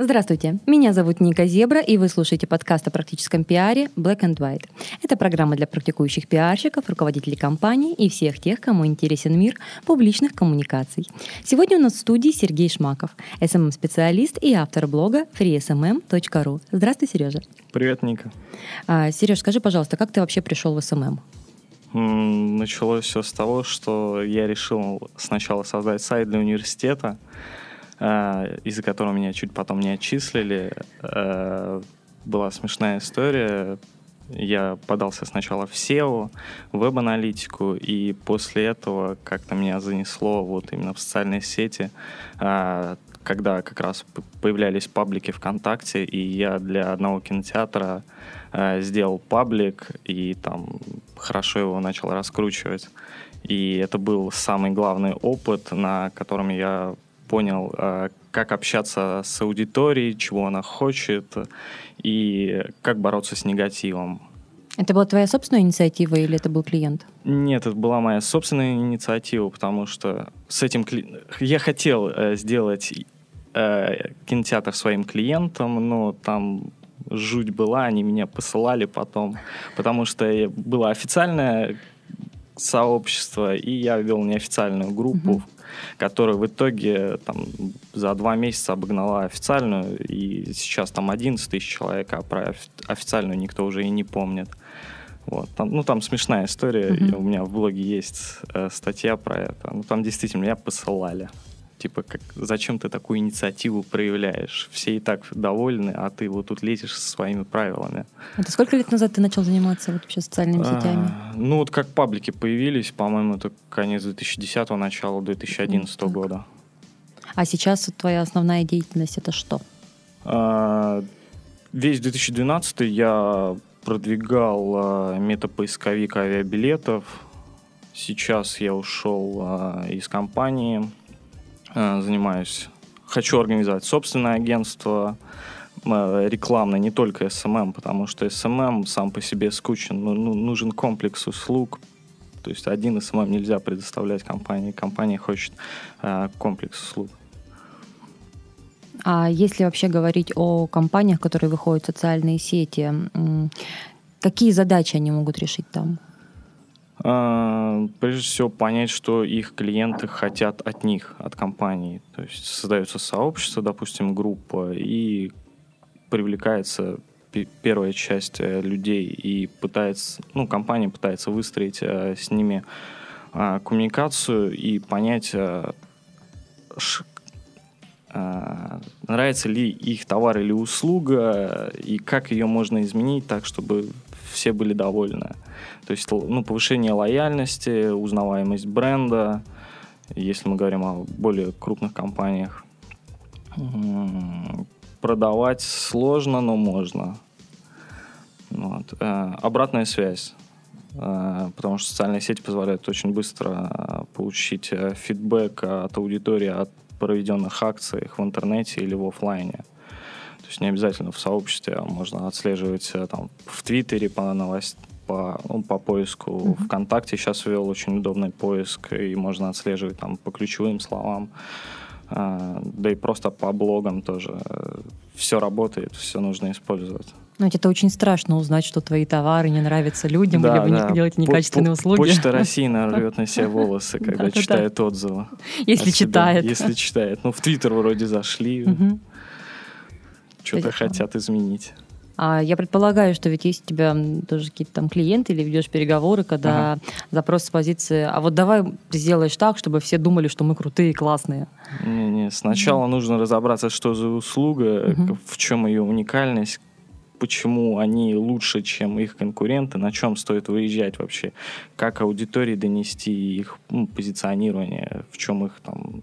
Здравствуйте, меня зовут Ника Зебра, и вы слушаете подкаст о практическом пиаре Black and White. Это программа для практикующих пиарщиков, руководителей компаний и всех тех, кому интересен мир публичных коммуникаций. Сегодня у нас в студии Сергей Шмаков, SMM-специалист и автор блога freesmm.ru. Здравствуй, Сережа. Привет, Ника. А, Сереж, скажи, пожалуйста, как ты вообще пришел в SMM? Началось все с того, что я решил сначала создать сайт для университета, из-за которого меня чуть потом не отчислили. Э, была смешная история. Я подался сначала в SEO, веб-аналитику, и после этого как-то меня занесло вот именно в социальные сети, э, когда как раз появлялись паблики ВКонтакте, и я для одного кинотеатра сделал паблик, и там хорошо его начал раскручивать. И это был самый главный опыт, на котором я понял, э, как общаться с аудиторией, чего она хочет и как бороться с негативом. Это была твоя собственная инициатива или это был клиент? Нет, это была моя собственная инициатива, потому что с этим кли... я хотел э, сделать э, кинотеатр своим клиентом, но там жуть была, они меня посылали потом, потому что было официальное сообщество, и я вел неофициальную группу, mm-hmm которая в итоге там, за два месяца обогнала официальную, и сейчас там 11 тысяч человек, а про официальную никто уже и не помнит. Вот. Там, ну, там смешная история. Mm-hmm. У меня в блоге есть э, статья про это. Ну, там действительно меня посылали. Типа, как, зачем ты такую инициативу проявляешь? Все и так довольны, а ты вот тут лезешь со своими правилами. Это сколько лет назад ты начал заниматься вот вообще социальными а, сетями? Ну, вот как паблики появились, по-моему, это конец 2010-го, начало 2011 mm, года. А сейчас вот твоя основная деятельность это что? А, весь 2012 я продвигал а, метапоисковик авиабилетов. Сейчас я ушел а, из компании Э, занимаюсь. Хочу организовать собственное агентство э, рекламное, не только SMM, потому что SMM сам по себе скучен. Ну, ну, нужен комплекс услуг. То есть один SMM нельзя предоставлять компании. Компания хочет э, комплекс услуг. А если вообще говорить о компаниях, которые выходят в социальные сети, какие задачи они могут решить там? А, прежде всего понять, что их клиенты хотят от них, от компании. То есть создается сообщество, допустим, группа, и привлекается первая часть э, людей и пытается, ну, компания пытается выстроить э, с ними э, коммуникацию и понять, э, э, нравится ли их товар или услуга, и как ее можно изменить так, чтобы все были довольны. То есть ну, повышение лояльности, узнаваемость бренда, если мы говорим о более крупных компаниях. Продавать сложно, но можно. Вот. Э, обратная связь. Э, потому что социальные сети позволяют очень быстро э, получить фидбэк от аудитории от проведенных акциях в интернете или в офлайне. То есть не обязательно в сообществе, а можно отслеживать там, в Твиттере по новостям по, ну, по поиску mm-hmm. ВКонтакте сейчас ввел очень удобный поиск, и можно отслеживать там по ключевым словам. А, да и просто по блогам тоже. Все работает, все нужно использовать. Но ведь это очень страшно узнать, что твои товары не нравятся людям, да, или вы да. делаете некачественные по, услуги. Почта России нарвет на себе волосы, когда читает отзывы. Если читает. Если читает. Ну, в Твиттер вроде зашли. Что-то хотят изменить. А я предполагаю, что ведь есть у тебя тоже какие-то там клиенты или ведешь переговоры, когда ага. запрос с позиции, а вот давай сделаешь так, чтобы все думали, что мы крутые и классные. Не-не, сначала mm нужно разобраться, что за услуга, mm в чем ее уникальность, почему они лучше, чем их конкуренты, на чем стоит выезжать вообще, как аудитории донести их ну, позиционирование, в чем их там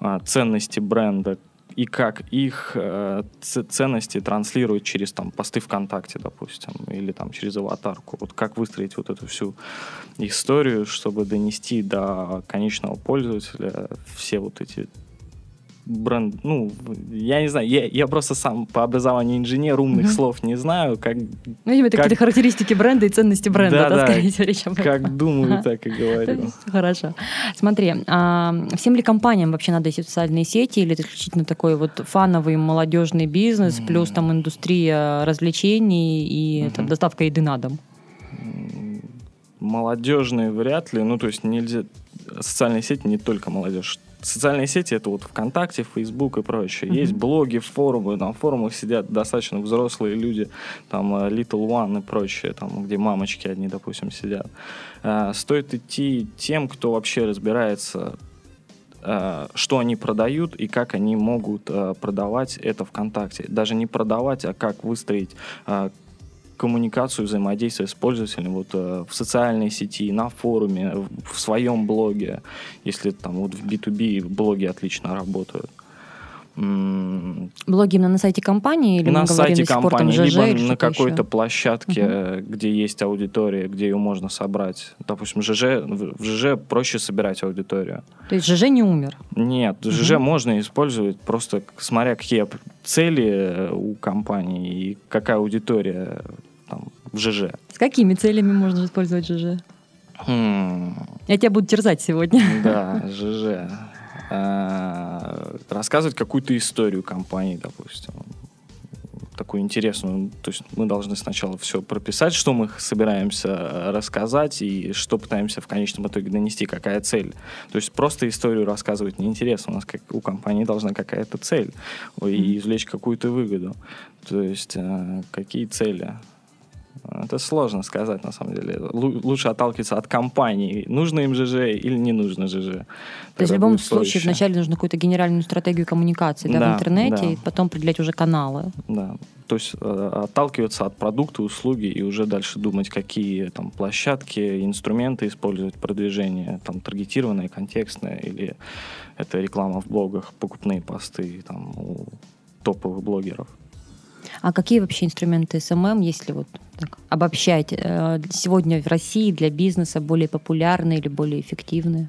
а, ценности бренда, и как их э, ценности транслируют через там посты ВКонтакте, допустим, или там через аватарку. Вот как выстроить вот эту всю историю, чтобы донести до конечного пользователя все вот эти бренд, ну, я не знаю, я, я просто сам по образованию инженер, умных Мгм. слов не знаю, как, Ну, видимо, это Как- какие-то характеристики бренда и ценности бренда, да, Да-да, скорее всего, речь об этом. как думаю, так и говорю. Хорошо. Смотри, а всем ли компаниям вообще надо в социальные сети, или это исключительно такой вот фановый молодежный бизнес, плюс там индустрия развлечений и там, доставка еды на дом? Молодежные вряд ли, ну, то есть нельзя... Социальные сети не только молодежь. Социальные сети это вот ВКонтакте, Фейсбук и прочее. Есть Мгм. блоги, форумы, на форумах сидят достаточно взрослые люди, там э, Little One и прочее, там, где мамочки одни, допустим, сидят. А, Стоит идти тем, кто вообще разбирается э, что они продают и как они могут э, продавать это ВКонтакте. Даже не продавать, а как выстроить э, коммуникацию, взаимодействие с пользователем вот, э, в социальной сети, на форуме, в, своем блоге, если там вот в B2B блоги отлично работают. Блоги именно на сайте компании или на сайте компании, ЖЖ либо или на какой-то еще? площадке, э, где есть аудитория, где ее можно собрать. Допустим, ЖЖ, в ЖЖ проще собирать аудиторию. То есть ЖЖ не умер. Нет, ЖЖ можно использовать просто смотря какие цели э, у компании и какая аудитория там, в ЖЖ. С какими целями можно использовать ЖЖ? Хм, Я тебя буду терзать сегодня. Да, ЖЖ. А, Рассказывать какую-то историю компании, допустим. Такую интересную. То есть мы должны сначала все прописать, что мы собираемся рассказать и что пытаемся в конечном итоге донести, какая цель. То есть просто историю рассказывать неинтересно. У нас как у компании должна какая-то цель и извлечь какую-то выгоду. То есть э, какие цели? Это сложно сказать, на самом деле. Лу- лучше отталкиваться от компании. Нужно им ЖЖ или не нужно ЖЖ. То есть в любом случае проще. вначале нужно какую-то генеральную стратегию коммуникации да, в Да, интернете, да. и потом определять уже каналы. Да. То есть э, отталкиваться от продукта, услуги и уже дальше думать, какие там площадки, инструменты использовать в продвижении, там таргетированное, контекстное, или это реклама в блогах, покупные посты там у топовых блогеров. А какие вообще инструменты SMM, если вот так обобщать, э, сегодня в России для бизнеса более популярные или более эффективные?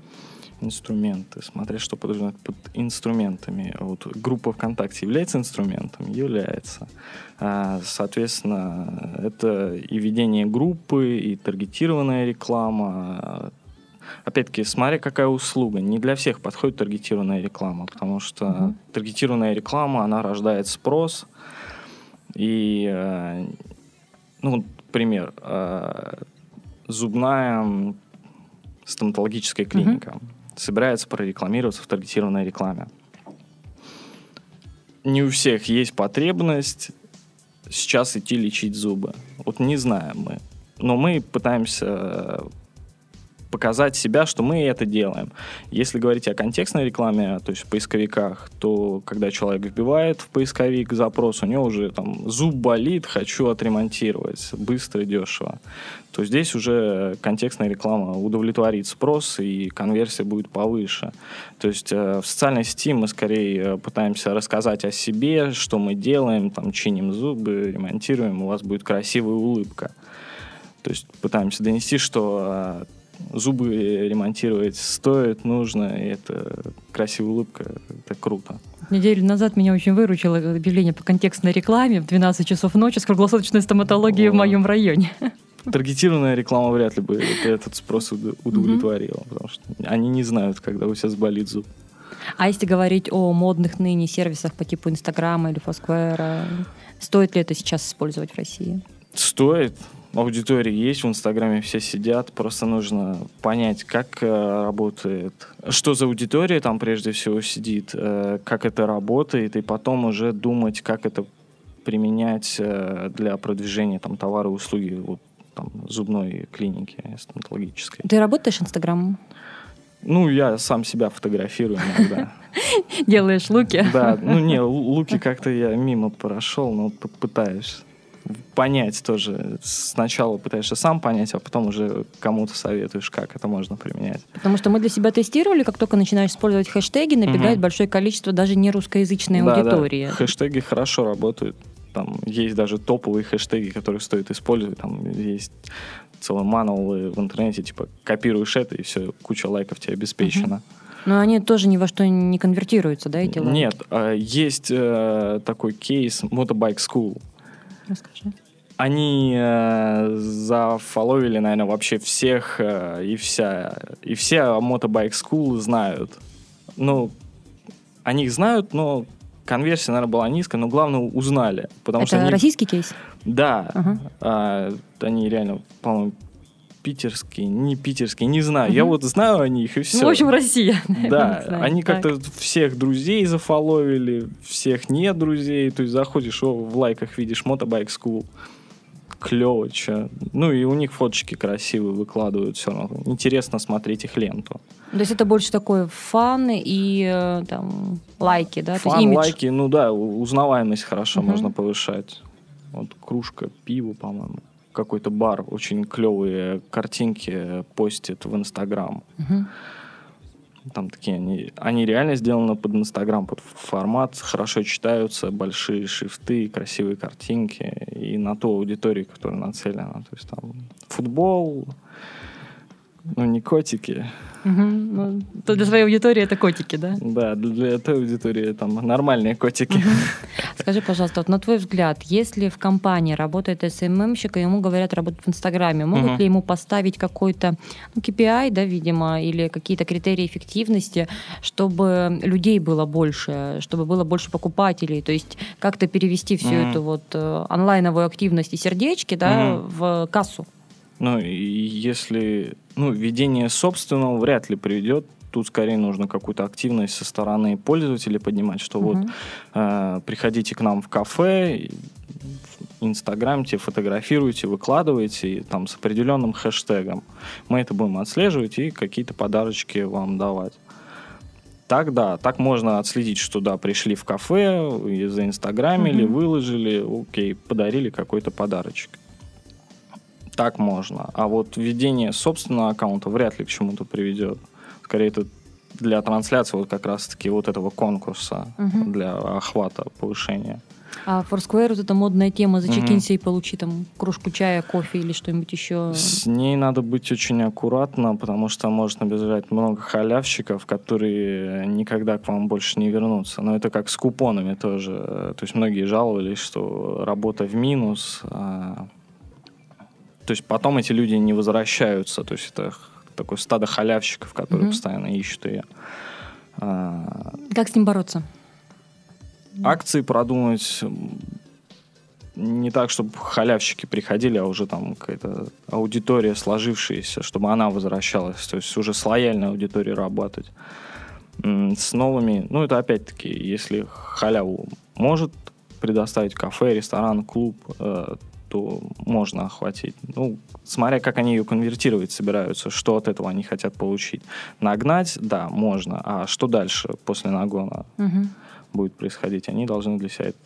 Инструменты. Смотря что подразумевать под инструментами. Вот группа ВКонтакте является инструментом? Является. А, Соответственно, это и ведение группы, и таргетированная реклама. Опять-таки, смотря какая услуга. Не для всех подходит таргетированная реклама, потому что Мгм. таргетированная реклама, она рождает спрос. И, э, ну, пример. э, Зубная стоматологическая клиника собирается прорекламироваться в таргетированной рекламе. Не у всех есть потребность сейчас идти лечить зубы. Вот не знаем мы. Но мы пытаемся э, показать себя, что мы это делаем. Если говорить о контекстной рекламе, то есть в поисковиках, то когда человек вбивает в поисковик запрос, у него уже там зуб болит, хочу отремонтировать быстро, дешево. То здесь уже контекстная реклама удовлетворит спрос и конверсия будет повыше. То есть э, в социальной сети мы скорее э, пытаемся рассказать о себе, что мы делаем, там чиним зубы, ремонтируем, у вас будет красивая улыбка. То есть пытаемся донести, что э, зубы ремонтировать стоит, нужно, и это красивая улыбка, это круто. Неделю назад меня очень выручило объявление по контекстной рекламе в 12 часов ночи с круглосуточной стоматологией в О. моем районе. Таргетированная реклама вряд ли бы этот спрос уд- удовлетворила, потому что они не знают, когда у тебя сболит зуб. А если говорить о модных ныне сервисах по типу Инстаграма или Фосквера, стоит ли это сейчас использовать в России? Стоит. Аудитория есть, в Инстаграме все сидят. Просто нужно понять, как э, работает, что за аудитория там прежде всего сидит, э, как это работает, и потом уже думать, как это применять э, для продвижения там товара и услуги вот, там, зубной клиники стоматологической. Ты работаешь Инстаграмом? Ну, я сам себя фотографирую иногда. Делаешь луки? Да, ну не, лу- луки как-то я мимо прошел, но пытаюсь понять тоже. Сначала пытаешься сам понять, а потом уже кому-то советуешь, как это можно применять. Потому что мы для себя тестировали, как только начинаешь использовать хэштеги, набегает Мгм. большое количество даже не русскоязычной Да, да, аудитории. Хэштеги хорошо работают. Там есть даже топовые хэштеги, которые стоит использовать. Там есть целые мануалы в интернете, типа копируешь это, и все, куча лайков тебе обеспечена. Но они тоже ни во что не конвертируются, да, эти лайки? Нет, э, есть э, такой кейс Motorbike School. Расскажи. Они э, зафоловили, наверное, вообще всех э, и вся. И все Motorbike School знают. Ну, они их знают, но конверсия, наверное, была низкая, но главное узнали. Потому Это что они, российский кейс? Да. Ага. А, они реально, по-моему, питерские, не питерские, не знаю. Я Мгм. вот знаю о них и все. Ну, в общем, Россия. Да, Знаю. они Так. как-то всех друзей зафоловили, всех нет друзей. То есть заходишь, о, в лайках видишь Motorbike School. Клево, че. Ну и у них фоточки красивые выкладывают все равно. Интересно смотреть их ленту. То есть это больше такой фан и э, там лайки, да? Есть Фан, имидж. лайки, ну да, узнаваемость хорошо Мгм. можно повышать. Вот кружка пива, по-моему. Какой-то бар, очень клевые картинки постит в Инстаграм. Там такие, они, они реально сделаны под Инстаграм, под формат, хорошо читаются, большие шрифты, красивые картинки и на ту аудиторию, которая нацелена. То есть там футбол, ну не котики, Мгм. Ну, то для своей аудитории это котики, да? да, для, этой аудитории там нормальные котики. Скажи, пожалуйста, вот на твой взгляд, если в компании работает СММщик, и ему говорят работать в Инстаграме, могут Мгм. ли ему поставить какой-то ну, KPI, да, видимо, или какие-то критерии эффективности, чтобы людей было больше, чтобы было больше покупателей, то есть как-то перевести всю Мгм. эту вот э, онлайновую активность и сердечки, да, Мгм. в кассу? Ну, и если... Ну, ведение собственного вряд ли приведет. Тут скорее нужно какую-то активность со стороны пользователей поднимать, что вот Мгм. э, приходите к нам в кафе, в инстаграмте, фотографируйте, выкладывайте там с определенным хэштегом. Мы это будем отслеживать и какие-то подарочки вам давать. Так, да, так можно отследить, что да, пришли в кафе, и заинстаграмили, Мгм. выложили, окей, подарили какой-то подарочек. Так можно. А вот введение собственного аккаунта вряд ли к чему-то приведет. Скорее, это для трансляции вот как раз-таки вот этого конкурса Мгм. для охвата, повышения. А Foursquare вот эта модная тема, зачекинься и получи там кружку чая, кофе или что-нибудь еще. С ней надо быть очень аккуратно, потому что может набежать много халявщиков, которые никогда к вам больше не вернутся. Но это как с купонами тоже. То есть многие жаловались, что работа в минус. а, То есть потом эти люди не возвращаются. То есть это такое стадо халявщиков, которые Мгм. постоянно ищут ее. А, Как с ним бороться? акции продумать не так, чтобы халявщики приходили, а уже там какая-то аудитория сложившаяся, чтобы она возвращалась. То есть уже с лояльной аудиторией работать. С новыми, ну это опять-таки, если халяву может предоставить кафе, ресторан, клуб, э, то можно охватить. Ну, смотря как они ее конвертировать собираются, что от этого они хотят получить. Нагнать, да, можно. А что дальше после нагона? Мгм. будет происходить, они должны для себя это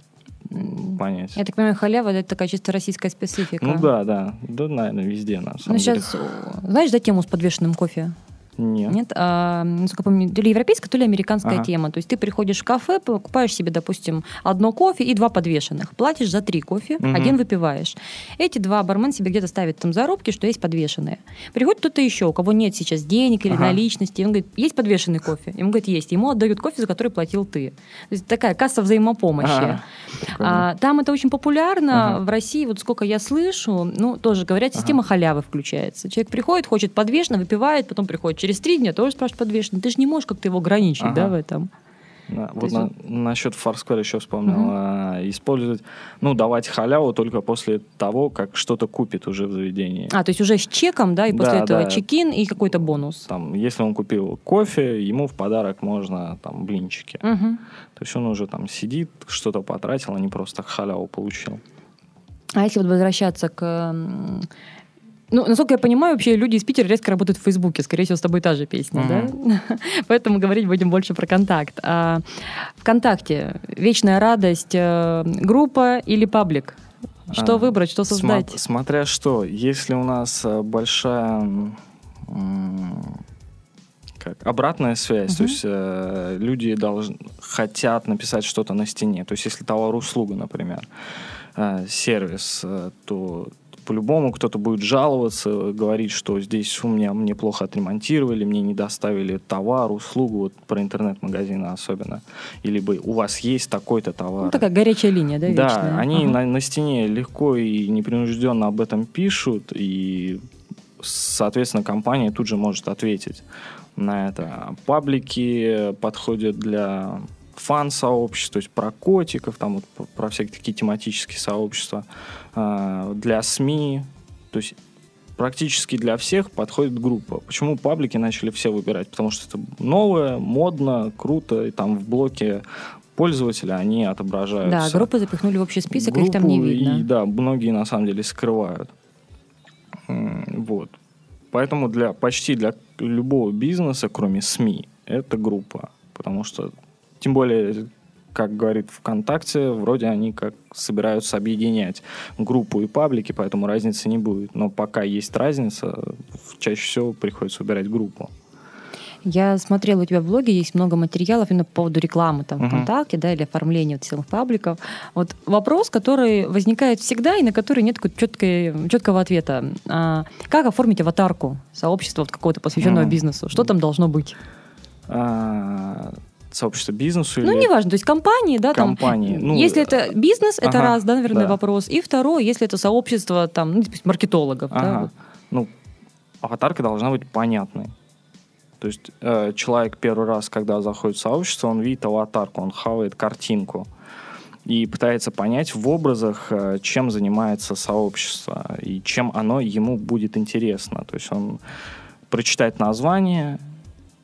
понять. Я так понимаю, халява это такая чисто российская специфика. Ну да, да. Да, наверное, везде, на самом Ну, деле. сейчас, знаешь, да, тему с подвешенным кофе? Нет. Нет? А, насколько помню, то ли европейская, то ли американская Ага. тема. То есть ты приходишь в кафе, покупаешь себе, допустим, одно кофе и два подвешенных. Платишь за три кофе, Мгм. один выпиваешь. Эти два бармен себе где-то ставит там зарубки, что есть подвешенные. Приходит кто-то еще, у кого нет сейчас денег или Ага. наличности. Он говорит, есть подвешенный кофе? Ему говорит, есть. Ему отдают кофе, за который платил ты. То есть такая касса взаимопомощи. Ага. А, там это очень популярно. Ага. В России, вот сколько я слышу, ну, тоже говорят, система халявы включается. Человек приходит, хочет подвешенно, выпивает, потом приходит через три дня, тоже спрашивает подвешенно. Ты же не можешь как-то его ограничить, Ага. да, в этом. Да, То вот есть на, насчет Foursquare еще вспомнил. А, использовать, ну, давать халяву только после того, как что-то купит уже в заведении. А, то есть уже с чеком, да, и после Да, этого да. чекин и какой-то бонус. Там, если он купил кофе, ему в подарок можно там блинчики. Мгм. То есть он уже там сидит, что-то потратил, а не просто халяву получил. А если вот возвращаться к... Ну, насколько я понимаю, вообще люди из Питера резко работают в Фейсбуке. Скорее всего, с тобой та же песня, да? Поэтому говорить будем больше про контакт. А ВКонтакте вечная радость, э, группа или паблик? Что А, выбрать, что создать? Смо- смотря что, если у нас э, большая как, обратная связь, то Мгм. есть э, люди должны, хотят написать что-то на стене, то есть если товар услуга, например, э, сервис, э, то по-любому кто-то будет жаловаться, говорить, что здесь у меня мне плохо отремонтировали, мне не доставили товар, услугу, вот про интернет-магазины особенно. Или бы у вас есть такой-то товар. Ну, такая горячая линия, да, Да, вечная? они Ага. на, на стене легко и непринужденно об этом пишут, и, соответственно, компания тут же может ответить на это. Паблики подходят для фан-сообществ, то есть про котиков, там вот про- всякие такие тематические сообщества, А, для СМИ, то есть практически для всех подходит группа. Почему паблики начали все выбирать? Потому что это новое, модно, круто, и там в блоке пользователя они отображаются. Да, группы запихнули в общий список, их там не Группу, видно. И, да, многие на самом деле скрывают. Вот. Поэтому для почти для любого бизнеса, кроме СМИ, это группа. Потому что, тем более, как говорит ВКонтакте, вроде они как собираются объединять группу и паблики, поэтому разницы не будет. Но пока есть разница, чаще всего приходится выбирать группу. Я смотрела, у тебя в блоге есть много материалов именно по поводу рекламы там, Мгм. ВКонтакте, да, или оформления вот самых пабликов. Вот вопрос, который возникает всегда и на который нет четкой- четкого ответа. А, как оформить аватарку сообщества вот какого-то посвященного Мгм. бизнесу? Что там должно быть? А, сообщество бизнесу Ну, или неважно, то есть компании, да, там. компании? Ну, если это бизнес, это ага, раз, да, наверное, да. вопрос. И второе, если это сообщество там, ну, допустим, маркетологов, да, Ага. вот. Ну, аватарка должна быть понятной. То есть э, человек первый раз, когда заходит в сообщество, он видит аватарку, он хавает картинку и пытается понять в образах, э, чем занимается сообщество и чем оно ему будет интересно. То есть он прочитает название,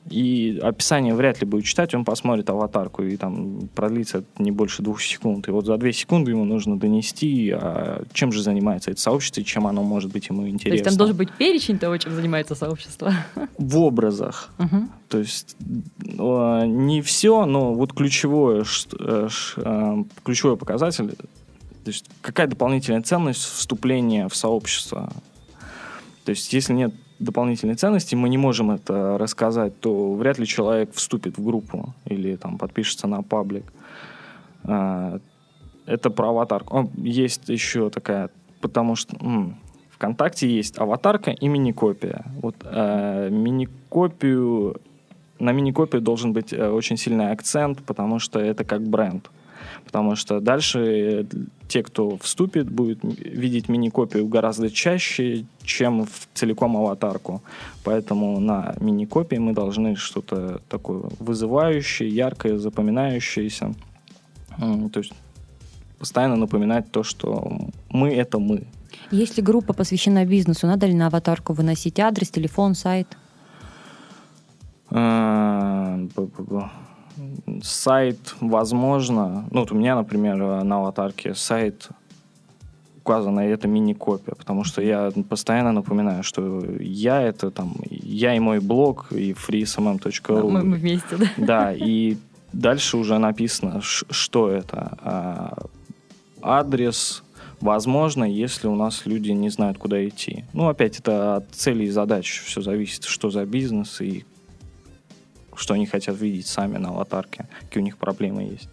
и описание вряд ли будет читать, он посмотрит аватарку, и там продлится не больше двух секунд. И вот за две секунды ему нужно донести, а чем же занимается это сообщество, и чем оно может быть ему То интересно. есть там должен быть перечень того, чем занимается сообщество. В образах. Мгм. То есть э, не все, но вот ключевое, э, э, ключевой показатель, то есть какая дополнительная ценность вступления в сообщество. То есть если нет дополнительной ценности, мы не можем это рассказать, то вряд ли человек вступит в группу или там подпишется на паблик. А, Это про аватарку. Есть еще такая, потому что м, ВКонтакте есть аватарка и мини-копия. Вот э, мини-копию на мини-копию должен быть э, очень сильный акцент, потому что это как бренд. Потому что дальше э, те, кто вступит, будет видеть мини-копию гораздо чаще, чем в целиком аватарку. Поэтому на мини-копии мы должны что-то такое вызывающее, яркое, запоминающееся. То есть постоянно напоминать то, что мы — это мы. Если группа посвящена бизнесу, надо ли на аватарку выносить адрес, телефон, сайт? Сайт, возможно. Ну, вот у меня, например, на аватарке сайт указано, это мини-копия, потому что я постоянно напоминаю, что я это там, я и мой блог, и freesmm.ru. Мы, мы вместе, да? Да, и дальше уже написано, что это. А, Адрес, возможно, если у нас люди не знают, куда идти. Ну, опять, это от целей и задач все зависит, что за бизнес и что они хотят видеть сами на аватарке, какие у них проблемы есть.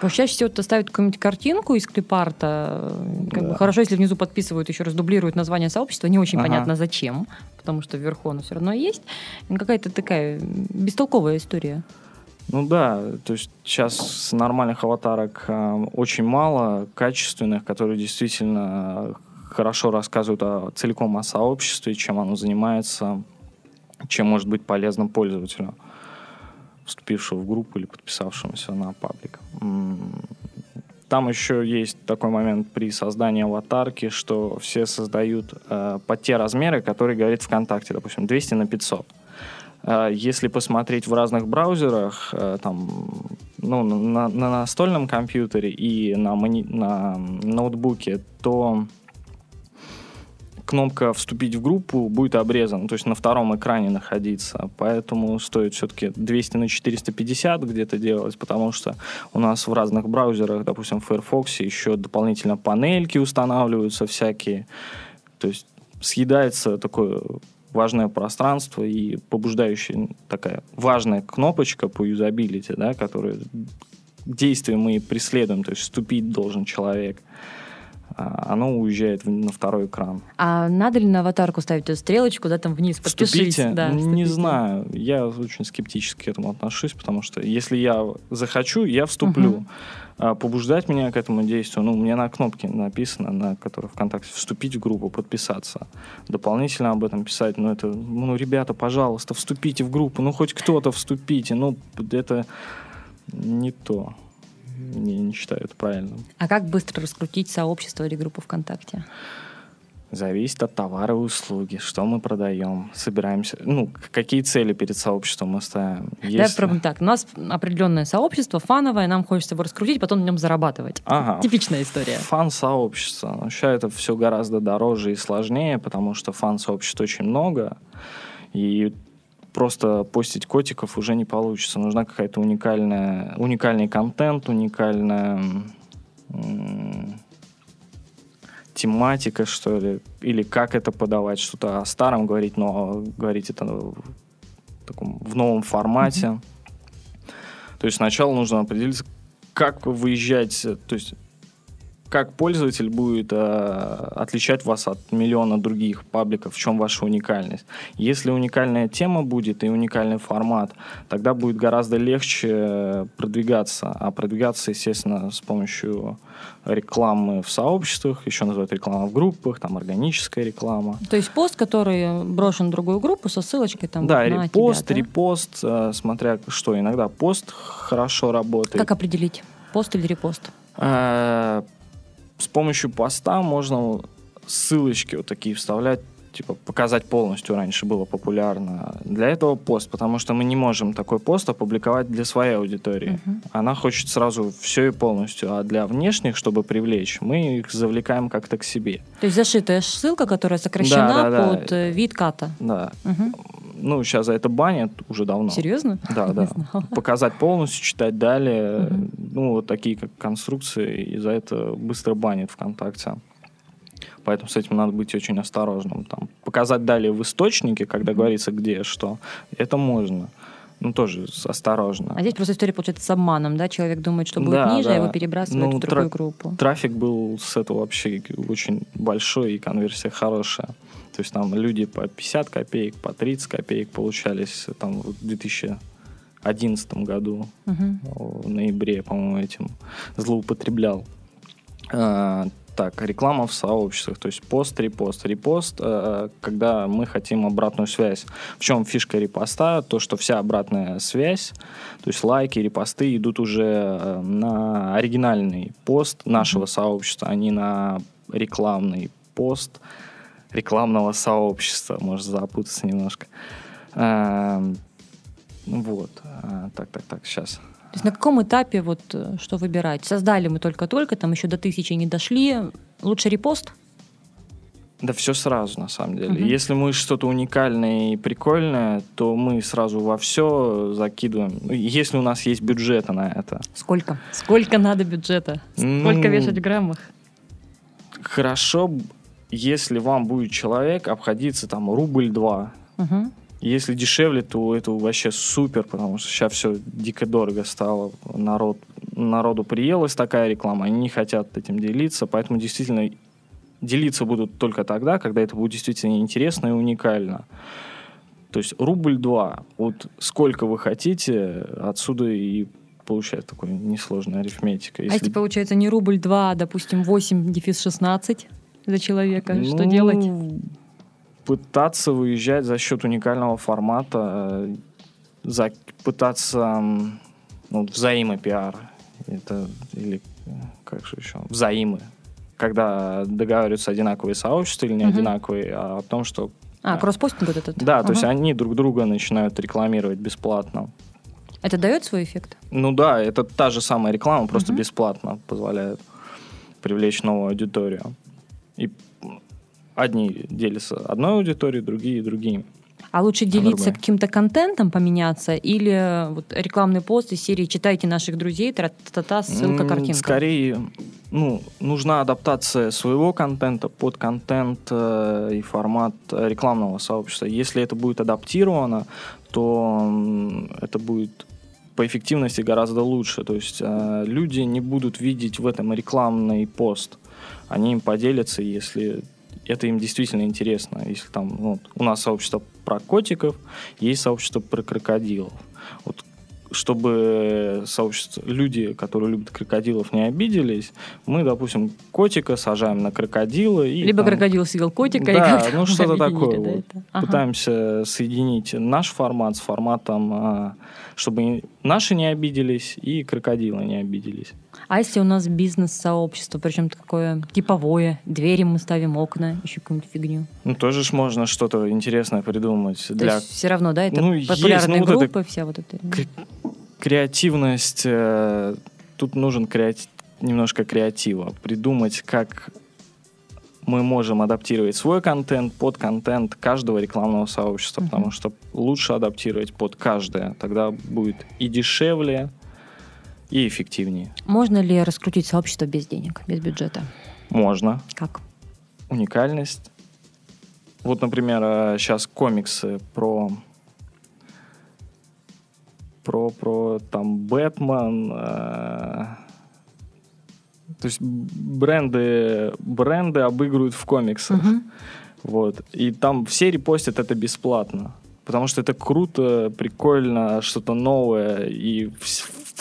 Чаще всего это ставят какую-нибудь картинку из клипарта. Как бы Да. хорошо, если внизу подписывают, еще раз дублируют название сообщества. Не очень Ага. понятно, зачем, потому что вверху оно все равно есть. Ну, Какая-то такая бестолковая история. Ну да, то есть сейчас нормальных аватарок э, очень мало, качественных, которые действительно хорошо рассказывают о, целиком о сообществе, чем оно занимается, чем может быть полезным пользователю, вступившего в группу или подписавшемуся на паблик. Там еще есть такой момент при создании аватарки, что все создают э, под те размеры, которые говорит ВКонтакте, допустим, 200 на 500. Э, Если посмотреть в разных браузерах, э, там, ну, на, на настольном компьютере и на, мони- на ноутбуке, то кнопка «Вступить в группу» будет обрезана, то есть на втором экране находиться. Поэтому стоит все-таки 200 на 450 где-то делать, потому что у нас в разных браузерах, допустим, в Firefox еще дополнительно панельки устанавливаются всякие. То есть съедается такое важное пространство и побуждающая такая важная кнопочка по юзабилити, да, которая действие мы преследуем, то есть вступить должен человек. А оно уезжает на второй экран. А надо ли на аватарку ставить эту стрелочку, да, там вниз, подпишись? Вступите? Да, не вступите. знаю. Я очень скептически к этому отношусь, потому что если я захочу, я вступлю. Мгм. А побуждать меня к этому действию, ну, у меня на кнопке написано, на которой ВКонтакте, вступить в группу, подписаться. Дополнительно об этом писать, ну, это, ну, ребята, пожалуйста, вступите в группу, ну, хоть кто-то вступите, ну, это не то. Я не считаю это правильным. А как быстро раскрутить сообщество или группу ВКонтакте? Зависит от товара и услуги, что мы продаем, собираемся, ну, какие цели перед сообществом мы ставим. Давай Если- попробуем так. У нас определенное сообщество, фановое, нам хочется его раскрутить, потом на нем зарабатывать. Ага. Типичная история. Фан-сообщество. Сейчас это все гораздо дороже и сложнее, потому что фан-сообществ очень много, и просто постить котиков уже не получится. Нужна какая-то уникальная, уникальный контент, уникальная тематика, что ли, или как это подавать, что-то о старом говорить, но говорить это в таком в новом формате. То есть сначала нужно определиться, как выезжать, то есть как пользователь будет э, отличать вас от миллиона других пабликов, в чем ваша уникальность. Если уникальная тема будет и уникальный формат, тогда будет гораздо легче э, продвигаться. А продвигаться, естественно, с помощью рекламы в сообществах, еще называют реклама в группах, там органическая реклама. То есть пост, который брошен в другую группу со ссылочкой там да, вот репост, тебя, да? репост, э, смотря что. Иногда пост хорошо работает. Как определить, пост или репост? С помощью поста можно ссылочки вот такие вставлять, типа показать полностью раньше было популярно. Для этого пост, потому что мы не можем такой пост опубликовать для своей аудитории. Мгм. Она хочет сразу все и полностью, а для внешних, чтобы привлечь, мы их завлекаем как-то к себе. То есть зашитая ссылка, которая сокращена Да, да, да. под э, вид ката. Да. Мгм. Ну, сейчас за это банят уже давно. Серьезно? Да, да. Показать полностью, читать далее. Ну, вот такие как конструкции, и за это быстро банит ВКонтакте. Поэтому с этим надо быть очень осторожным. Там, показать далее в источнике, когда говорится где что, это можно. Ну, тоже осторожно. А здесь просто история получается с обманом, да? Человек думает, что будет Да, ниже, а да. его перебрасывают Ну, в другую тра- группу. Трафик был с этого вообще очень большой, и конверсия хорошая. То есть там люди по 50 копеек, по 30 копеек получались там в 2011 году. Мгм. в ноябре, по-моему, этим злоупотреблял. Так, реклама в сообществах, то есть пост, репост. Репост, э, когда мы хотим обратную связь. В чем фишка репоста? То, что вся обратная связь, то есть лайки, репосты идут уже э, на оригинальный пост нашего сообщества, а не на рекламный пост рекламного сообщества. Может запутаться немножко. Эм, Вот. А, Так, так, так, сейчас. То есть на каком этапе вот э, что выбирать? Создали мы только-только, там еще до тысячи не дошли. Лучше репост? Да все сразу, на самом деле. Мгм. Если мы что-то уникальное и прикольное, то мы сразу во все закидываем. Ну, Если у нас есть бюджета на это. Сколько? Сколько надо бюджета? Сколько Ну, вешать в граммах? Хорошо, если вам будет человек обходиться там рубль-два. Мгм. Если дешевле, то это вообще супер, потому что сейчас все дико дорого стало. Народ, народу приелась такая реклама, они не хотят этим делиться, поэтому действительно делиться будут только тогда, когда это будет действительно интересно и уникально. То есть рубль-два, вот сколько вы хотите, отсюда и получается такой несложная арифметика. А Если- если получается не рубль 2, а, допустим, 8 дефис 16 за человека, что Ну, делать? Пытаться выезжать за счет уникального формата, э, за, пытаться ну, взаимопиар. Это, или э, как же еще? Взаимы. Когда договариваются одинаковые сообщества или не Мгм. одинаковые, а о том, что... А, да. кросспостинг вот этот? Да, то есть они друг друга начинают рекламировать бесплатно. Это дает свой эффект? Ну да, это та же самая реклама, просто Мгм. бесплатно позволяет привлечь новую аудиторию. И одни делятся одной аудиторией, другие другими. А лучше делиться каким-то контентом, поменяться, или вот рекламный пост из серии «Читайте наших друзей», тра-та-та, ссылка, картинка? Скорее, ну, нужна адаптация своего контента под контент э, и формат э, рекламного сообщества. Если это будет адаптировано, то м, это будет по эффективности гораздо лучше. То есть э, люди не будут видеть в этом рекламный пост. они им поделятся, если это им действительно интересно. Если там, ну, у нас сообщество про котиков, есть сообщество про крокодилов. Вот чтобы сообщество, люди, которые любят крокодилов, не обиделись, мы, допустим, котика сажаем на крокодила. И Либо там, крокодил съел котика. Да, и ну что-то такое. Да, вот. Ага. Пытаемся соединить наш формат с форматом, а, чтобы наши не обиделись и крокодилы не обиделись. А если у нас бизнес-сообщество, причем такое типовое, двери мы ставим, окна, еще какую-нибудь фигню. Ну, тоже ж можно что-то интересное придумать. То для есть все равно, да, это Ну, есть, популярные ну, вот это вся вот эта... Креативность. э, Тут нужен креати- немножко креатива. Придумать, как мы можем адаптировать свой контент под контент каждого рекламного сообщества, Мгм. потому что лучше адаптировать под каждое. Тогда будет и дешевле, и эффективнее. Можно ли раскрутить сообщество без денег, без бюджета? Можно. Как? Уникальность. Вот, например, сейчас комиксы про про про там Бэтмен. э, то есть бренды бренды обыгрывают в комиксах. Мгм. Вот. И там все репостят это бесплатно. Потому что это круто, прикольно, что-то новое. И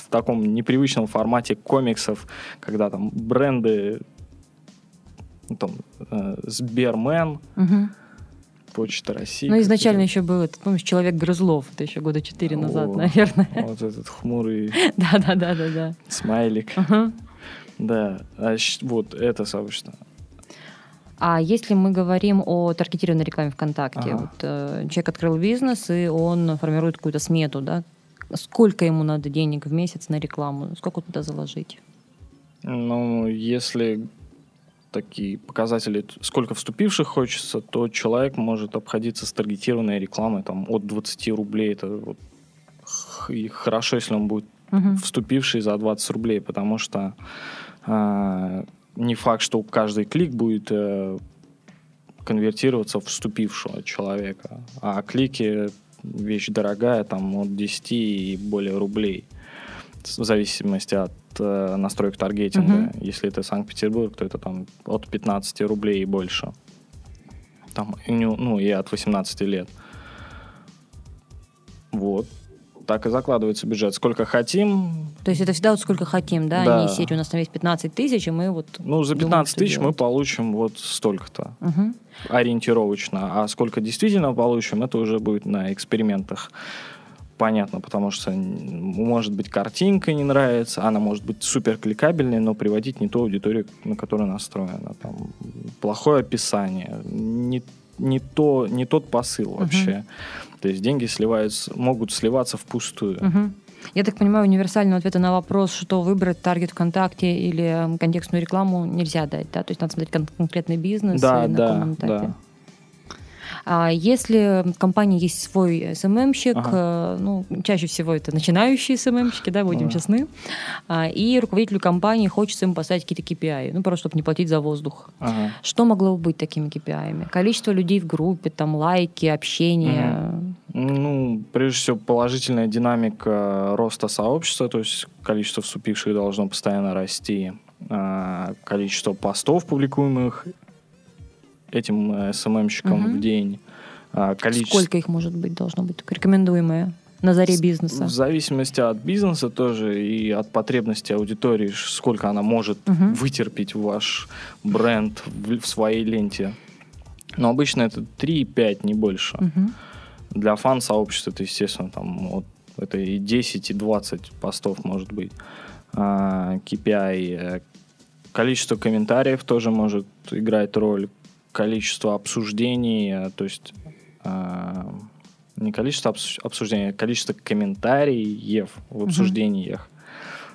в, таком непривычном формате комиксов, когда там бренды, ну, там, э, Сбермен, Мгм. Почта России. Ну, изначально еще был, этот, помнишь, Человек Грызлов, это еще года четыре назад, О, наверное. Вот этот хмурый Да-да-да-да-да. смайлик. Да, а вот это сообщество. А если мы говорим о таргетированной рекламе ВКонтакте, Ага. вот, э, человек открыл бизнес, и он формирует какую-то смету, да? Сколько ему надо денег в месяц на рекламу? Сколько туда заложить? Ну, если такие показатели, сколько вступивших хочется, то человек может обходиться с таргетированной рекламой там, от 20 рублей. Это вот и хорошо, если он будет Мгм. вступивший за 20 рублей, потому что а, не факт, что каждый клик будет э, конвертироваться в вступившего человека. А клики вещь дорогая, там от 10 и более рублей. В зависимости от э, настроек таргетинга. Мгм. Если это Санкт-Петербург, то это там от 15 рублей и больше. Там, ну, и от 18 лет. Вот. Так и закладывается бюджет. Сколько хотим, То есть это всегда вот сколько хотим, да? Да. Не серию у нас там есть 15 тысяч, и мы вот... ну, за думаем, 15 что тысяч мы получим вот столько-то. Мгм. ориентировочно. А сколько действительно получим, это уже будет на экспериментах. Понятно, потому что может быть картинка не нравится, она может быть супер кликабельной, но приводить не ту аудиторию, на которую настроена. Там плохое описание, не, не, то, не тот посыл вообще. То есть деньги сливаются, могут сливаться впустую. Мгм. Я так понимаю, универсального ответа на вопрос, что выбрать, таргет ВКонтакте или контекстную рекламу, нельзя дать, да? То есть надо смотреть кон- конкретный бизнес Да, да, да. А если в компании есть свой СММщик, Ага. э, ну, чаще всего это начинающие СММщики, да, будем Да. честны, а, и руководителю компании хочется им поставить какие-то KPI, ну, просто чтобы не платить за воздух. Ага. Что могло бы быть такими KPI? Количество людей в группе, там, лайки, общение. Ну, прежде всего, положительная динамика роста сообщества, то есть количество вступивших должно постоянно расти, а, количество постов, публикуемых этим э, СММщиком Мгм. в день, а, количество... Сколько их может быть должно быть рекомендуемое на заре бизнеса? В зависимости от бизнеса тоже и от потребности аудитории, сколько она может Мгм. вытерпеть ваш бренд в, в своей ленте. Но обычно это 3-5, не больше. Мгм. Для фан-сообщества это, естественно, там вот, это и 10, и 20 постов может быть. А, KPI. э, Количество комментариев тоже может играть роль. Количество обсуждений, э, то есть а, не количество обсу- обсуждений, а количество комментариев в обсуждениях.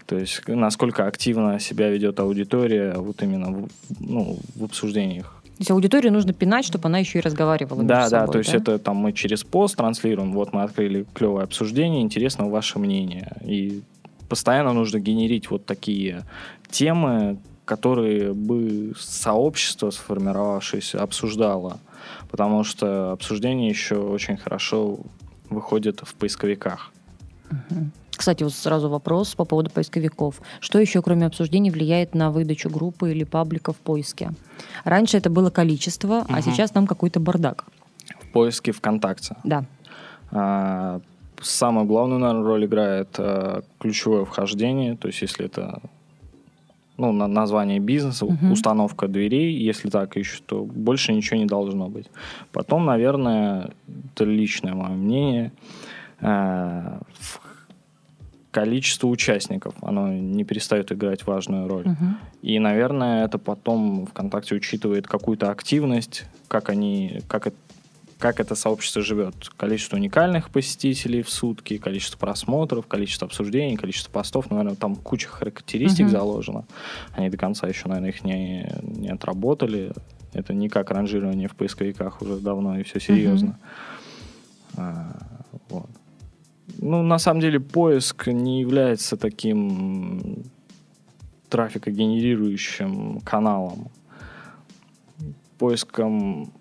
То есть насколько активно себя ведет аудитория вот именно в, ну, в обсуждениях. То есть аудиторию нужно пинать, чтобы она еще и разговаривала Да, да, собой, то есть это там мы через пост транслируем, вот мы открыли клевое обсуждение, интересно ваше мнение. И постоянно нужно генерить вот такие темы, которые бы сообщество, сформировавшееся, обсуждало. Потому что обсуждение еще очень хорошо выходит в поисковиках. Кстати, вот сразу вопрос по поводу поисковиков. Что еще, кроме обсуждений, влияет на выдачу группы или паблика в поиске? Раньше это было количество, а Мгм. сейчас там какой-то бардак. В поиске ВКонтакте. Да. А, Самую главную, наверное, роль играет а, ключевое вхождение, то есть если это ну, на- название бизнеса, Мгм. установка дверей, если так ищут, то больше ничего не должно быть. Потом, наверное, это личное мое мнение, в- количество участников, оно не перестает играть важную роль. Мгм. И, наверное, это потом ВКонтакте учитывает какую-то активность, как они, как это, как это сообщество живет. Количество уникальных посетителей в сутки, количество просмотров, количество обсуждений, количество постов. Наверное, там куча характеристик Мгм. заложено. Они до конца еще, наверное, их не, не отработали. Это не как ранжирование в поисковиках уже давно и все серьезно. А, вот. Ну, на самом деле, поиск не является таким трафикогенерирующим каналом. Поиском...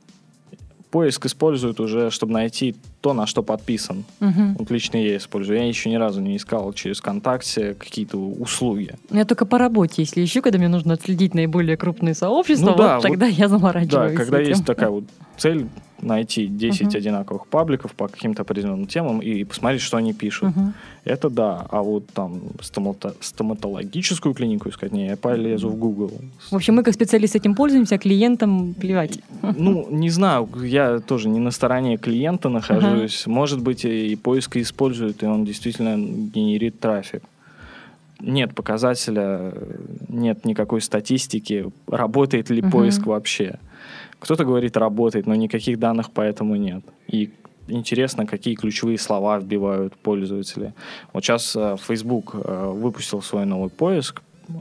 Поиск используют уже, чтобы найти то, на что подписан. Мгм. Вот лично я использую. Я еще ни разу не искал через ВКонтакте какие-то услуги. Я только по работе, если ищу, когда мне нужно отследить наиболее крупные сообщества, Ну да, вот тогда я Да, заморачиваюсь. когда этим. есть такая вот цель найти 10 Мгм. одинаковых пабликов по каким-то определенным темам и посмотреть, что они пишут. Мгм. Это да. А вот там стомато- стоматологическую клинику искать, не, я полезу в Google. В общем, мы как специалисты этим пользуемся, а клиентам плевать. Ну, не знаю, я тоже не на стороне клиента нахожусь. Может быть, и поиск и используют, и он действительно генерит трафик. Нет показателя, нет никакой статистики, работает ли Мгм. поиск вообще. Кто-то говорит, работает, но никаких данных поэтому нет. И интересно, какие ключевые слова вбивают пользователи. Вот сейчас э, Facebook э, выпустил свой новый поиск, э,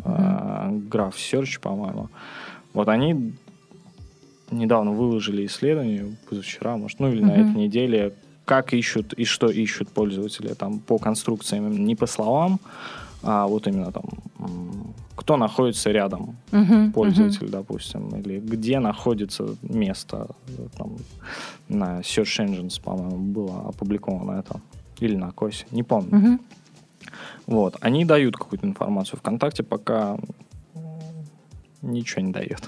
Graph Search, по-моему. Вот они недавно выложили исследование, позавчера, может, ну или на Мгм. этой неделе, как ищут и что ищут пользователи там по конструкциям, не по словам, а вот именно там, кто находится рядом, Мгм, пользователь, допустим, или где находится место, там, на Search Engines, по-моему, было опубликовано это, или на Косе, не помню. мгм. Вот, они дают какую-то информацию ВКонтакте, пока ничего не дает.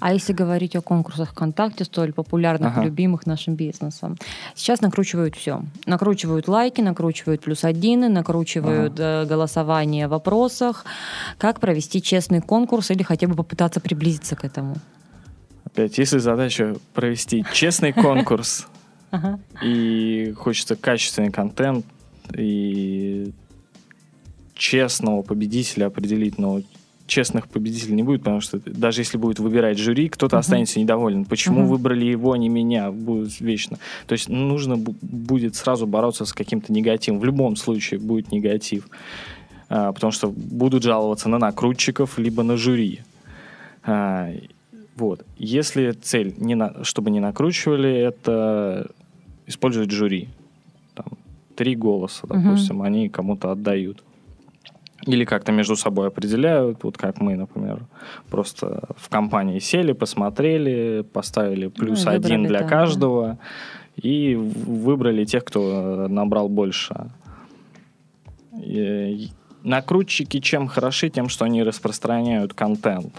А если говорить о конкурсах ВКонтакте, столь популярных Ага. и любимых нашим бизнесом, сейчас накручивают все. Накручивают лайки, накручивают плюс один, накручивают э, голосование в вопросах. Как провести честный конкурс или хотя бы попытаться приблизиться к этому? Опять, если задача провести честный конкурс, Ага. и хочется качественный контент, и честного победителя определить, но честных победителей не будет, потому что даже если будет выбирать жюри, кто-то Мгм. останется недоволен. Почему Мгм. выбрали его, а не меня? Будет вечно. То есть нужно бу- будет сразу бороться с каким-то негативом. В любом случае будет негатив. А, потому что будут жаловаться на накрутчиков, либо на жюри. А, вот. Если цель, не на, чтобы не накручивали, это использовать жюри. Там, три голоса, допустим, они кому-то отдают. Или как-то между собой определяют, вот как мы, например, просто в компании сели, посмотрели, поставили плюс Ну, и один выбрали, для да, каждого и в- выбрали тех, кто набрал больше. И накрутчики чем хороши? Тем, что они распространяют контент.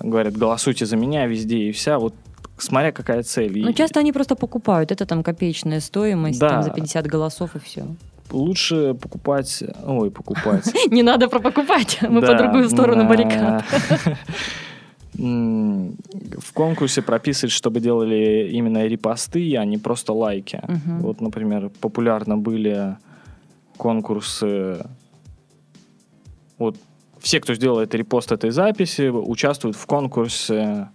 Говорят, голосуйте за меня везде и вся. Вот смотря какая цель. И Ну, часто они просто покупают. Это там копеечная стоимость Да. там, за 50 голосов и все. Лучше покупать... Ой, покупать. Не надо про покупать. Мы по другую сторону баррикад. В конкурсе прописывать, чтобы делали именно репосты, а не просто лайки. Вот, например, популярно были конкурсы... Вот все, кто сделает репост этой записи, участвуют в конкурсе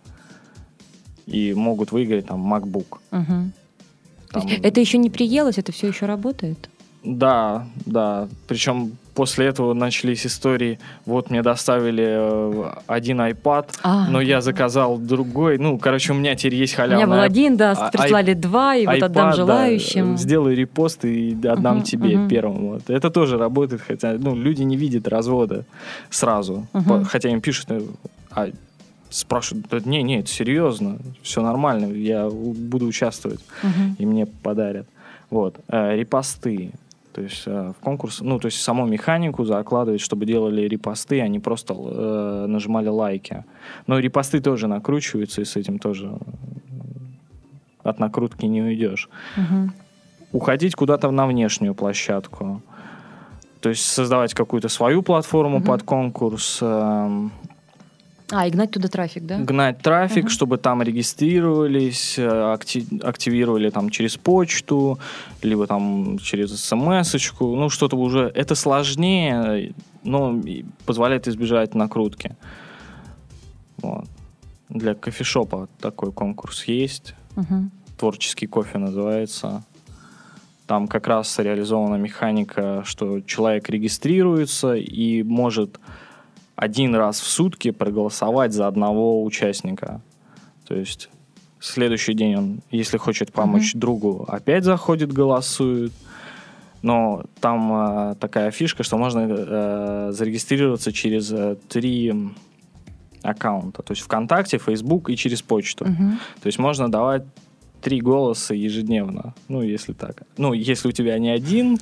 и могут выиграть там MacBook. То Там- Это еще не приелось, это все еще работает? Да, да. Причем после этого начались истории. Вот мне доставили э, один iPad, А, но я заказал другой. Ну, короче, у меня теперь есть У халявный меня был один, да, а- прислали два, и вот iPad, отдам да, желающим. сделай репост и отдам Мгм, тебе мгм. первому. Вот. Это тоже работает, хотя ну, люди не видят развода сразу. По- Хотя им пишут, э, а спрашивают, «Да не, не, это серьезно, все нормально, я у- буду участвовать Мгм. и мне подарят. Вот. Э, репосты. То есть э, в конкурс, ну, то есть саму механику закладывать, чтобы делали репосты, а не просто э, нажимали лайки. Но репосты тоже накручиваются, и с этим тоже от накрутки не уйдешь. Мгм. Уходить куда-то на внешнюю площадку. То есть создавать какую-то свою платформу Мгм. под конкурс, эм, А, и гнать туда трафик, да? гнать трафик, Мгм. чтобы там регистрировались, э, акти- активировали там через почту, либо там через смс-очку, ну что-то уже, это сложнее, но позволяет избежать накрутки. Вот. Для кофешопа такой конкурс есть, Мгм. творческий кофе называется. Там как раз реализована механика, что человек регистрируется и может один раз в сутки проголосовать за одного участника. То есть следующий день он, если хочет помочь другу, опять заходит, голосует. Но там э, такая фишка, что можно э, зарегистрироваться через э, три аккаунта. То есть ВКонтакте, Facebook и через почту. Мгм. То есть можно давать три голоса ежедневно. Ну, если так. Ну, если у тебя не один,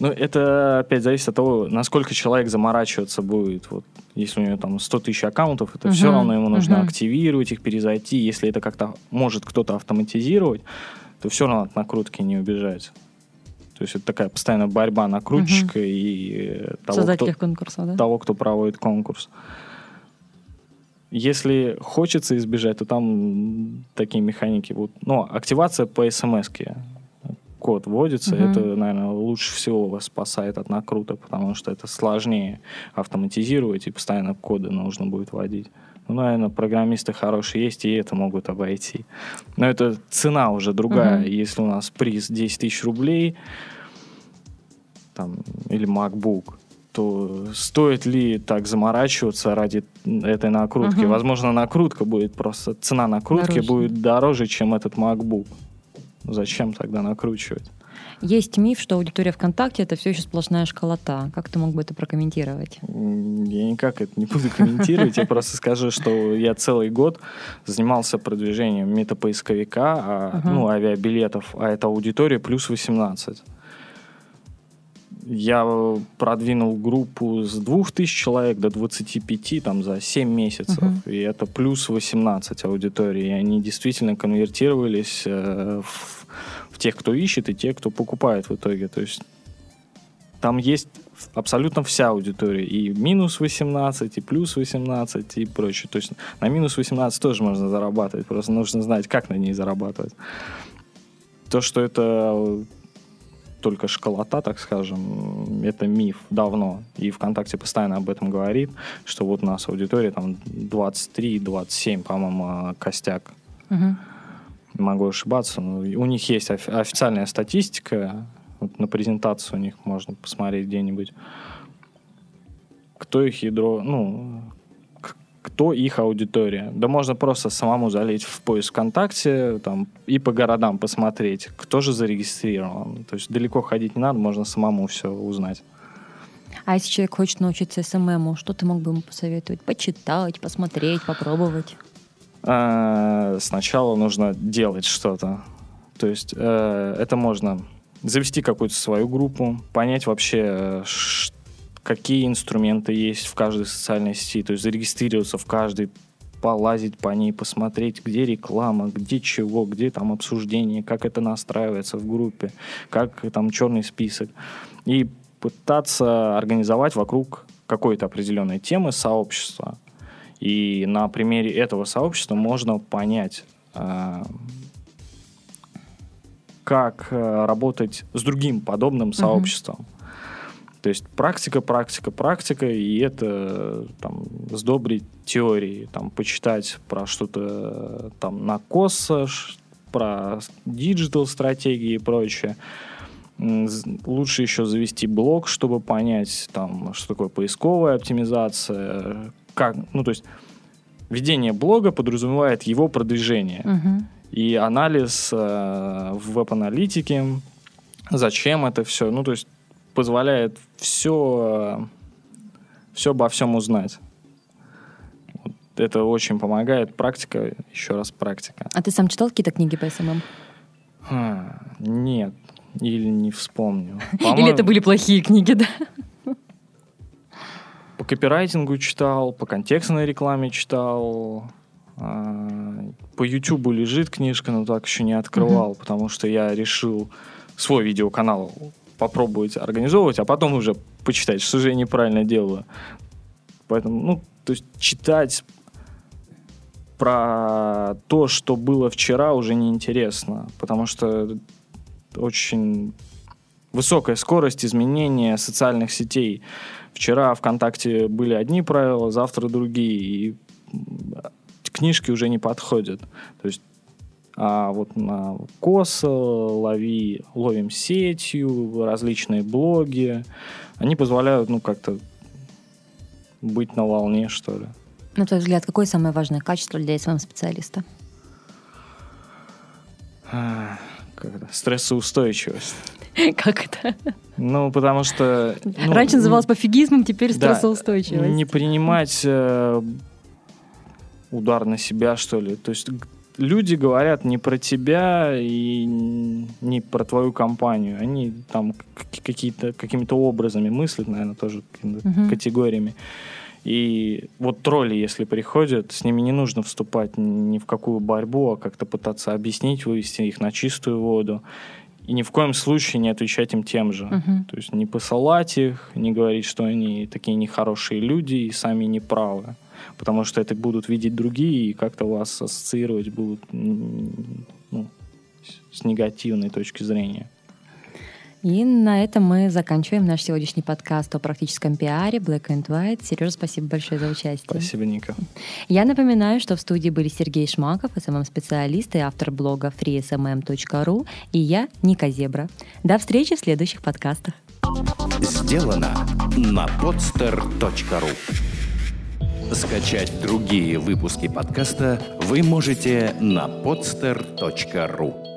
ну, это опять зависит от того, насколько человек заморачиваться будет. Вот, если у него там 100 тысяч аккаунтов, это все Мгм, равно ему нужно мгм. активировать их, перезайти. Если это как-то может кто-то автоматизировать, то все равно от накрутки не убежать. То есть это такая постоянная борьба накрутчика и э, того, кто, конкурса, да? того, кто проводит конкурс. Если хочется избежать, то там такие механики будут. Но активация по смс код вводится, Мгм. это, наверное, лучше всего вас спасает от накруток, потому что это сложнее автоматизировать, и постоянно коды нужно будет вводить. Ну, наверное, программисты хорошие есть, и это могут обойти. Но это цена уже другая. Мгм. Если у нас приз 10 тысяч рублей, там, или MacBook, то стоит ли так заморачиваться ради этой накрутки? Мгм. Возможно, накрутка будет просто, цена накрутки Дороже. будет дороже, чем этот MacBook. Зачем тогда накручивать? Есть миф, что аудитория ВКонтакте это все еще сплошная школота. Как ты мог бы это прокомментировать? Я никак это не буду комментировать, я просто скажу, что я целый год занимался продвижением метапоисковика, а, ну, авиабилетов, а это аудитория плюс 18. Я продвинул группу с 2000 человек до 25 там, за 7 месяцев. Мгм. И это плюс 18 аудитории. И они действительно конвертировались э, в тех, кто ищет, и тех, кто покупает в итоге. То есть там есть абсолютно вся аудитория. И минус 18, и плюс 18, и прочее. То есть на минус 18 тоже можно зарабатывать. Просто нужно знать, как на ней зарабатывать. То, что это только школота, так скажем, это миф давно. И ВКонтакте постоянно об этом говорит, что вот у нас аудитория там 23-27, по-моему, костяк. Мгм. Могу ошибаться, но у них есть офи- официальная статистика. Вот на презентацию у них можно посмотреть где-нибудь. Кто их ядро, ну, кто их аудитория. Да можно просто самому залить в поиск ВКонтакте там, и по городам посмотреть, кто же зарегистрирован. То есть далеко ходить не надо, можно самому все узнать. А если человек хочет научиться СММу, что ты мог бы ему посоветовать? Почитать, посмотреть, попробовать? А, Сначала нужно делать что-то. То есть э, это можно завести какую-то свою группу, понять вообще, э, ш- какие инструменты есть в каждой социальной сети, то есть зарегистрироваться в каждой, полазить по ней, посмотреть, где реклама, где чего, где там обсуждение, как это настраивается в группе, как там черный список. И пытаться организовать вокруг какой-то определенной темы сообщества. И на примере этого сообщества можно понять, э, как э, работать с другим подобным сообществом. То есть практика, практика, практика, и это там сдобрить теории, там почитать про что-то э, там на коса, про digital стратегии и прочее. Лучше еще завести блог, чтобы понять, там, что такое поисковая оптимизация, как, ну, то есть ведение блога подразумевает его продвижение Мгм. и анализ э, в веб-аналитике, зачем это все, ну, то есть позволяет все, все обо всем узнать. Вот это очень помогает. Практика, еще раз практика. А ты сам читал какие-то книги по SMM? Ха, Нет, Или не вспомню. Или это были плохие книги, да? По копирайтингу читал, по контекстной рекламе читал. а, По Ютубу лежит книжка, но так еще не открывал, потому что я решил свой видеоканал попробовать организовывать, а потом уже почитать, что же я неправильно делаю. Поэтому, ну, то есть читать про то, что было вчера, уже неинтересно, потому что очень высокая скорость изменения социальных сетей. Вчера ВКонтакте были одни правила, завтра другие, и книжки уже не подходят. То есть а вот на Косо, лови, ловим сетью, различные блоги, они позволяют, ну, как-то быть на волне, что ли. На твой взгляд, какое самое важное качество для SMM-специалиста? Как это? Стрессоустойчивость. Как это? Ну, потому что... ну, Раньше называлось пофигизмом, теперь Да, стрессоустойчивость. Не принимать э, удар на себя, что ли. То есть люди говорят не про тебя и не про твою компанию. Они там какие-то, какими-то образами мыслят, наверное, тоже категориями. И вот тролли, если приходят, с ними не нужно вступать ни в какую борьбу, а как-то пытаться объяснить, вывести их на чистую воду. И ни в коем случае не отвечать им тем же. Мгм. То есть не посылать их, не говорить, что они такие нехорошие люди и сами неправы. Потому что это будут видеть другие и как-то вас ассоциировать будут ну, с негативной точки зрения. И на этом мы заканчиваем наш сегодняшний подкаст о практическом пиаре Black and White. Сережа, спасибо большое за участие. Спасибо, Ника. Я напоминаю, что в студии были Сергей Шмаков, SMM-специалист и автор блога freesmm.ru, и я, Ника Зебра. До встречи в следующих подкастах. Сделано на podster.ru Скачать другие выпуски подкаста вы можете на podster.ru